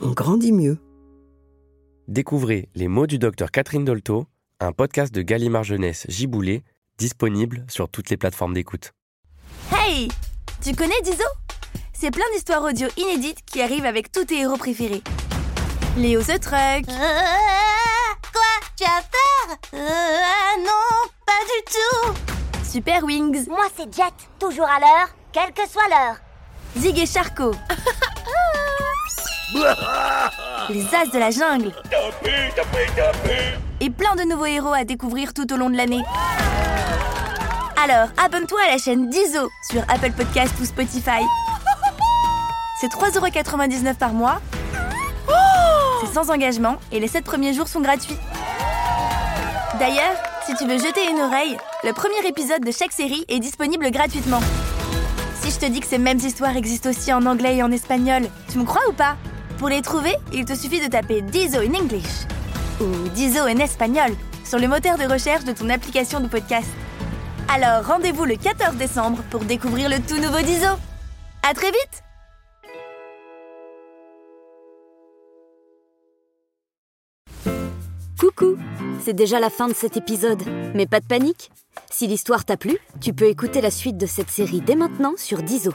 on grandit mieux. Découvrez Les mots du docteur Catherine Dolto, un podcast de Gallimard Jeunesse Giboulé, disponible sur toutes les plateformes d'écoute. Hey Tu connais Dizo? C'est plein d'histoires audio inédites qui arrivent avec tous tes héros préférés. Léo the Truck. quoi? Tu as peur? Euh, Non, pas du tout. Super Wings. Moi, c'est Jet, toujours à l'heure, quelle que soit l'heure. Zig et Charcot. Les As de la jungle. Et plein de nouveaux héros à découvrir tout au long de l'année. Alors, abonne-toi à la chaîne Dizo sur Apple Podcast ou Spotify. C'est 3,99€ par mois. C'est sans engagement et les 7 premiers jours sont gratuits. D'ailleurs, si tu veux jeter une oreille, le premier épisode de chaque série est disponible gratuitement. Si je te dis que ces mêmes histoires existent aussi en anglais et en espagnol, tu me crois ou pas? Pour les trouver, il te suffit de taper Dizo in English ou Dizo en espagnol sur le moteur de recherche de ton application de podcast. Alors rendez-vous le 14 décembre pour découvrir le tout nouveau Dizo. À très vite Coucou C'est déjà la fin de cet épisode, mais pas de panique Si l'histoire t'a plu, tu peux écouter la suite de cette série dès maintenant sur Dizo.